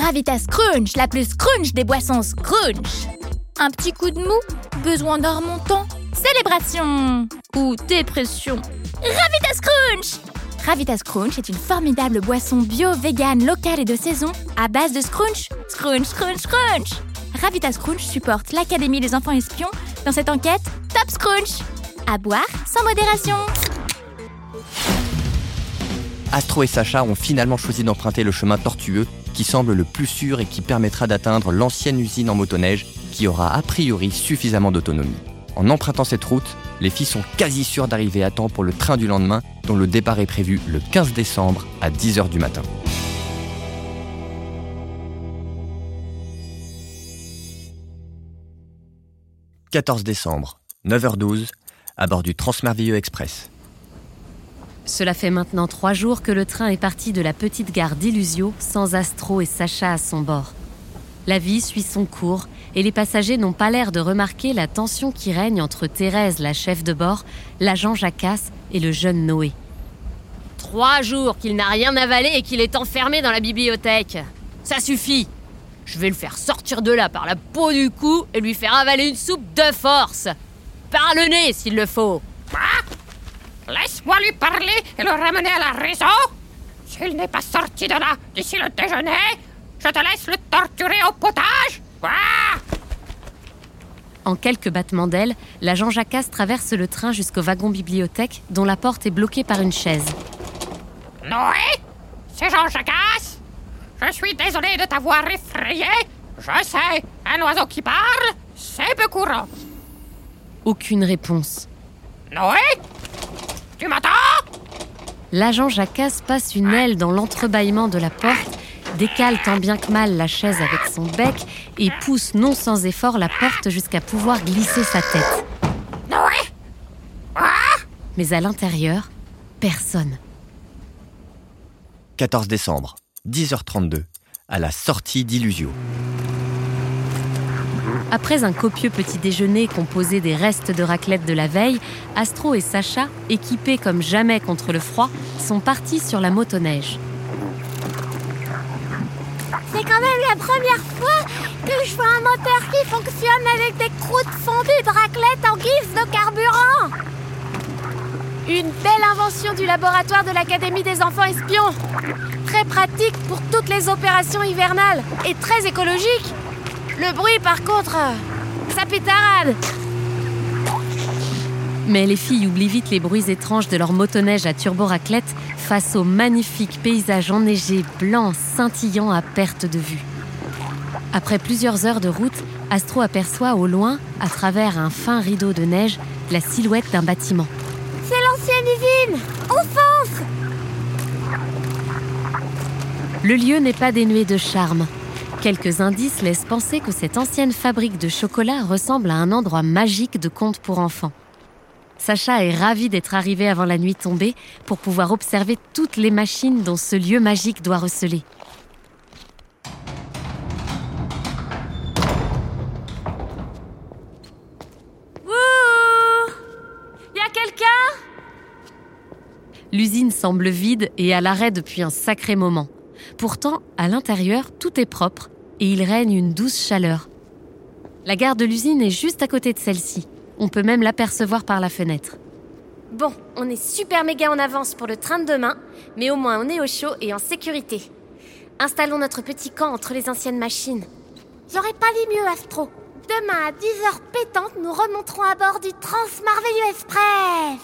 Ravita Scrunch, la plus scrunch des boissons scrunch. Un petit coup de mou, besoin d'un remontant, célébration ou dépression. Ravita Scrunch Ravita Scrunch est une formidable boisson bio, vegan, locale et de saison à base de scrunch. Scrunch, scrunch, scrunch Ravita Scrunch supporte l'Académie des enfants espions dans cette enquête Top Scrunch. À boire sans modération. Astro et Sacha ont finalement choisi d'emprunter le chemin tortueux qui semble le plus sûr et qui permettra d'atteindre l'ancienne usine en motoneige qui aura a priori suffisamment d'autonomie. En empruntant cette route, les filles sont quasi sûres d'arriver à temps pour le train du lendemain dont le départ est prévu le 15 décembre à 10h du matin. « 14 décembre, 9h12, à bord du Transmerveilleux Express. Cela fait maintenant trois jours que le train est parti de la petite gare d'Illusio sans Astro et Sacha à son bord. La vie suit son cours et les passagers n'ont pas l'air de remarquer la tension qui règne entre Thérèse, la chef de bord, l'agent Jacasse et le jeune Noé. Trois jours qu'il n'a rien avalé et qu'il est enfermé dans la bibliothèque. Ça suffit. Je vais le faire sortir de là par la peau du cou et lui faire avaler une soupe de force. Par le nez s'il le faut. Laisse-moi lui parler et le ramener à la raison. S'il n'est pas sorti de là d'ici le déjeuner, je te laisse le torturer au potage. En quelques battements d'ailes, l'agent Jacasse traverse le train jusqu'au wagon bibliothèque dont la porte est bloquée par une chaise. Noé? C'est Jean Jacasse Je suis désolé de t'avoir effrayé. Je sais, un oiseau qui parle, c'est peu courant. Aucune réponse. Noé? Tu m'entends? L'agent Jacasse passe une aile dans l'entrebâillement de la porte, décale tant bien que mal la chaise avec son bec et pousse non sans effort la porte jusqu'à pouvoir glisser sa tête. Noé? Mais à l'intérieur, personne. 14 décembre, 10h32, à la sortie d'Illusio. Après un copieux petit déjeuner composé des restes de raclette de la veille, Astro et Sacha, équipés comme jamais contre le froid, sont partis sur la motoneige. C'est quand même la première fois que je vois un moteur qui fonctionne avec des croûtes fondues de raclette en guise de carburant. Une belle invention du laboratoire de l'Académie des enfants espions. Très pratique pour toutes les opérations hivernales et très écologique. Le bruit, par contre, ça pétarade. Mais les filles oublient vite les bruits étranges de leur motoneige à turbo-raclette face au magnifique paysage enneigé blanc scintillant à perte de vue. Après plusieurs heures de route, Astro aperçoit au loin, à travers un fin rideau de neige, la silhouette d'un bâtiment. C'est l'ancienne usine On fonce Le lieu n'est pas dénué de charme. Quelques indices laissent penser que cette ancienne fabrique de chocolat ressemble à un endroit magique de contes pour enfants. Sacha est ravi d'être arrivé avant la nuit tombée pour pouvoir observer toutes les machines dont ce lieu magique doit receler. L'usine semble vide et à l'arrêt depuis un sacré moment. Pourtant, à l'intérieur, tout est propre et il règne une douce chaleur. La gare de l'usine est juste à côté de celle-ci. On peut même l'apercevoir par la fenêtre. Bon, on est super méga en avance pour le train de demain, mais au moins on est au chaud et en sécurité. Installons notre petit camp entre les anciennes machines. J'aurais pas dit mieux, Astro. Demain à 10h pétantes, nous remonterons à bord du Transmerveilleux Express.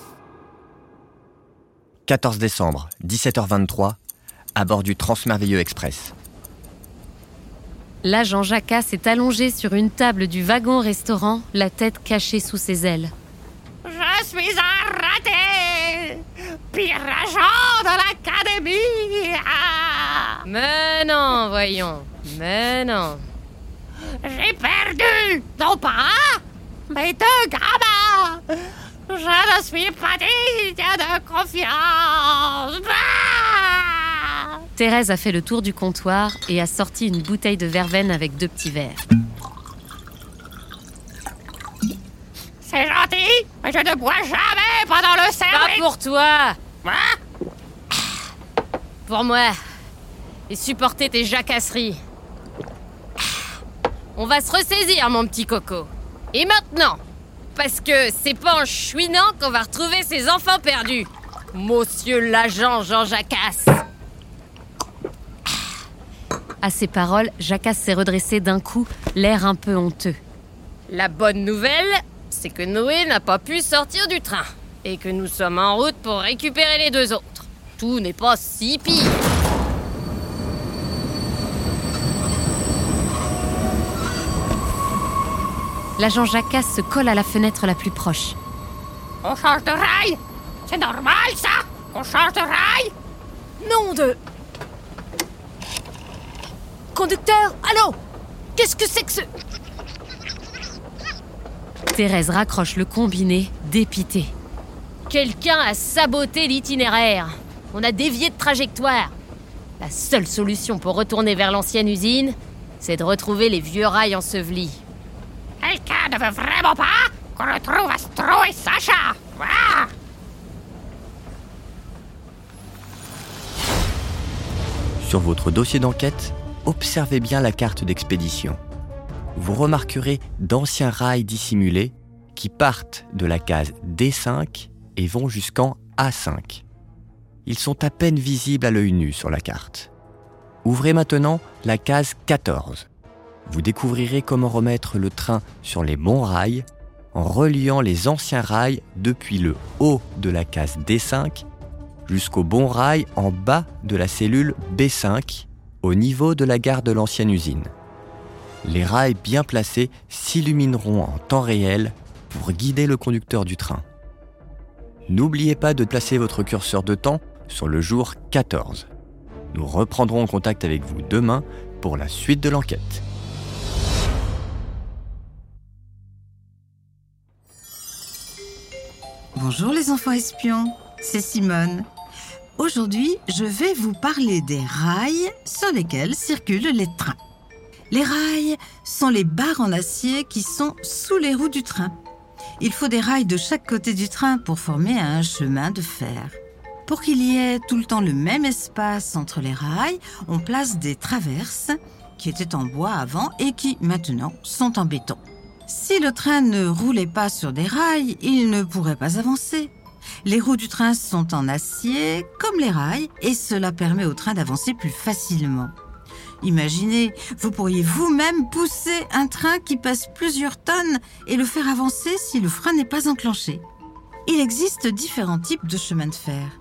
14 décembre, 17h23, à bord du Transmerveilleux Express. L'agent Jacasse est allongé sur une table du wagon-restaurant, la tête cachée sous ses ailes. Je suis un raté pire agent de l'académie. Ah. Mais non, voyons. Mais non. J'ai perdu, non pas mais deux gamins. Je ne suis pas digne de confiance. Thérèse a fait le tour du comptoir et a sorti une bouteille de verveine avec deux petits verres. C'est gentil, mais je ne bois jamais pendant le Pas service. pour toi. Hein? Pour moi. Et supporter tes jacasseries. On va se ressaisir, mon petit coco. Et maintenant Parce que c'est pas en chouinant qu'on va retrouver ces enfants perdus. Monsieur l'agent Jean Jacasse. À ces paroles, Jacasse s'est redressé d'un coup, l'air un peu honteux. La bonne nouvelle, c'est que Noé n'a pas pu sortir du train. Et que nous sommes en route pour récupérer les deux autres. Tout n'est pas si pire. L'agent Jacasse se colle à la fenêtre la plus proche. On change de rail C'est normal ça On change de rail Nom de... Conducteur, allô? Qu'est-ce que c'est que ce... Thérèse raccroche le combiné, dépitée. Quelqu'un a saboté l'itinéraire. On a dévié de trajectoire. La seule solution pour retourner vers l'ancienne usine, c'est de retrouver les vieux rails ensevelis. Quelqu'un ne veut vraiment pas qu'on retrouve Astro et Sacha Ah Sur votre dossier d'enquête, observez bien la carte d'expédition. Vous remarquerez d'anciens rails dissimulés qui partent de la case D5 et vont jusqu'en A5. Ils sont à peine visibles à l'œil nu sur la carte. Ouvrez maintenant la case 14. Vous découvrirez comment remettre le train sur les bons rails en reliant les anciens rails depuis le haut de la case D5 jusqu'au bon rail en bas de la cellule B5 au niveau de la gare de l'ancienne usine. Les rails bien placés s'illumineront en temps réel pour guider le conducteur du train. N'oubliez pas de placer votre curseur de temps sur le jour 14. Nous reprendrons contact avec vous demain pour la suite de l'enquête. Bonjour les enfants espions, c'est Simone. Aujourd'hui, je vais vous parler des rails sur lesquels circulent les trains. Les rails sont les barres en acier qui sont sous les roues du train. Il faut des rails de chaque côté du train pour former un chemin de fer. Pour qu'il y ait tout le temps le même espace entre les rails, on place des traverses qui étaient en bois avant et qui maintenant sont en béton. Si le train ne roulait pas sur des rails, il ne pourrait pas avancer. Les roues du train sont en acier, comme les rails, et cela permet au train d'avancer plus facilement. Imaginez, vous pourriez vous-même pousser un train qui pèse plusieurs tonnes et le faire avancer si le frein n'est pas enclenché. Il existe différents types de chemins de fer.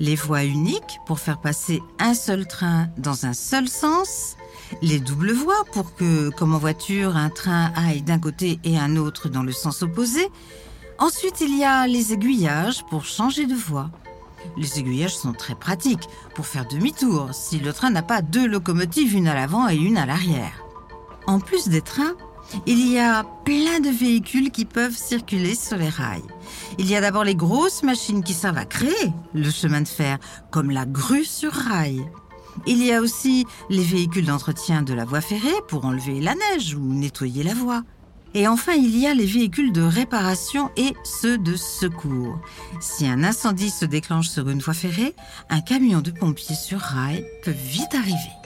Les voies uniques pour faire passer un seul train dans un seul sens, les doubles voies pour que, comme en voiture, un train aille d'un côté et un autre dans le sens opposé. Ensuite, il y a les aiguillages pour changer de voie. Les aiguillages sont très pratiques pour faire demi-tour si le train n'a pas deux locomotives, une à l'avant et une à l'arrière. En plus des trains, il y a plein de véhicules qui peuvent circuler sur les rails. Il y a d'abord les grosses machines qui servent à créer le chemin de fer, comme la grue sur rail. Il y a aussi les véhicules d'entretien de la voie ferrée pour enlever la neige ou nettoyer la voie. Et enfin, il y a les véhicules de réparation et ceux de secours. Si un incendie se déclenche sur une voie ferrée, un camion de pompiers sur rail peut vite arriver.